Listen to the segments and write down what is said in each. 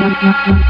Gracias.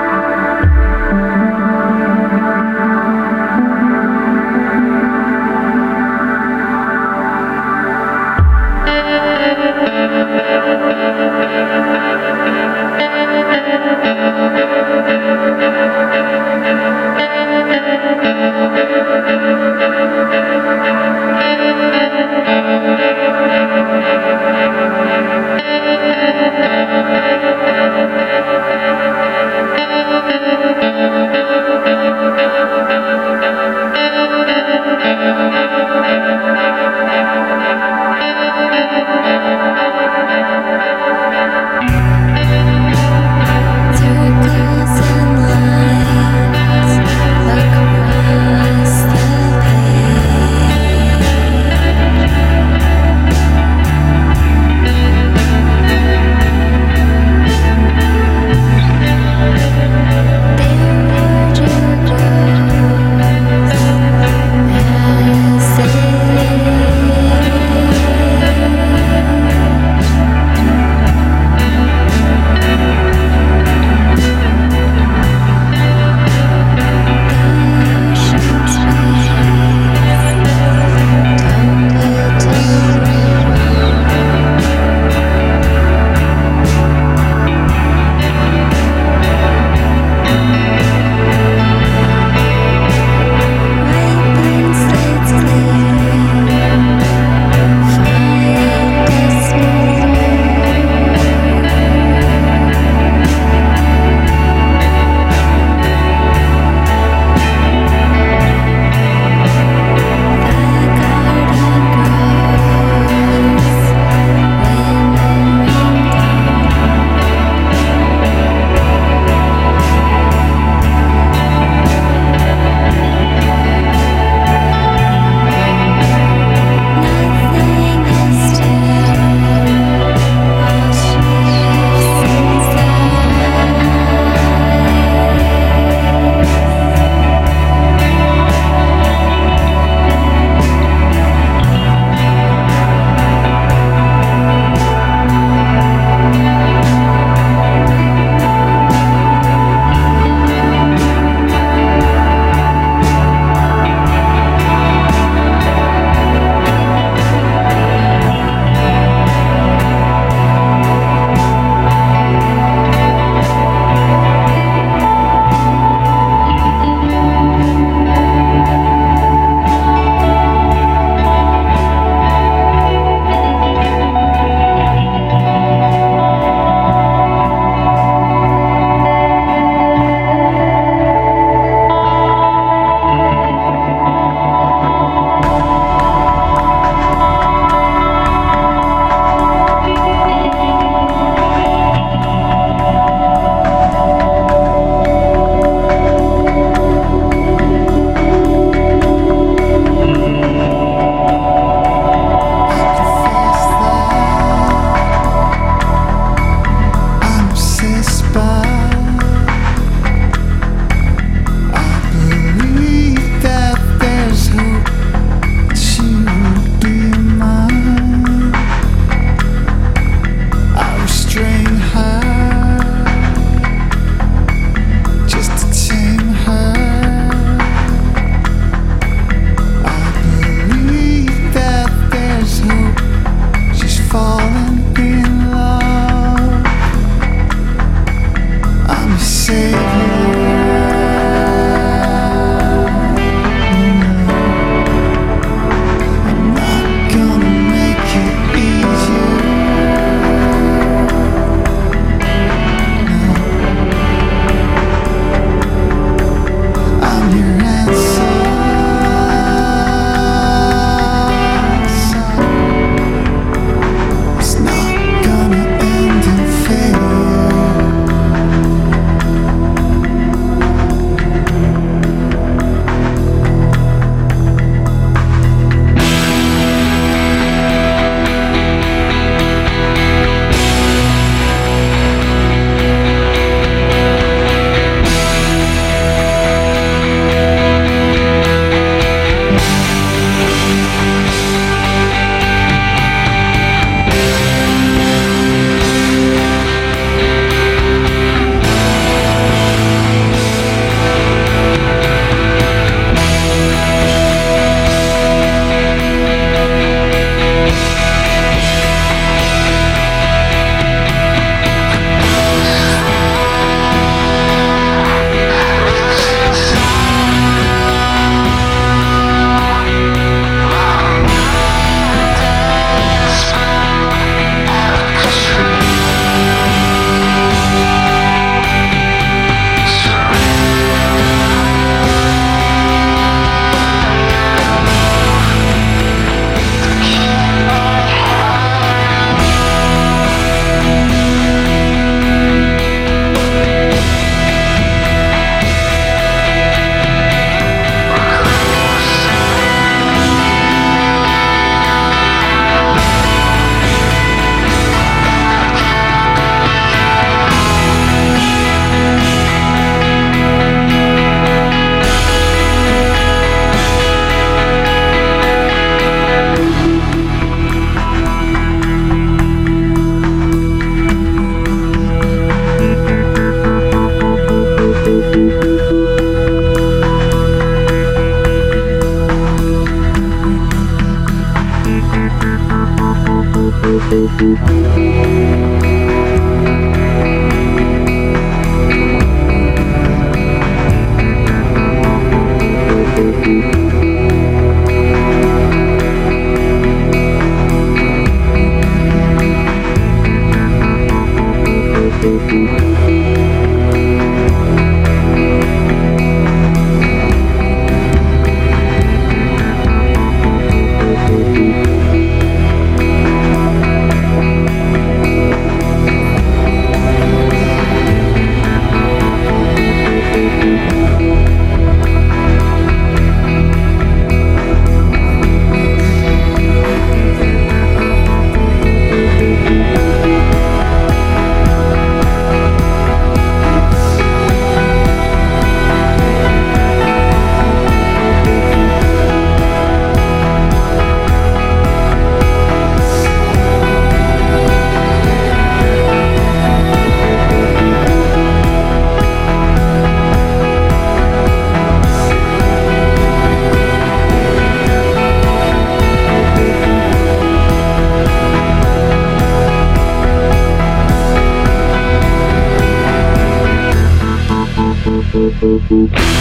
Thank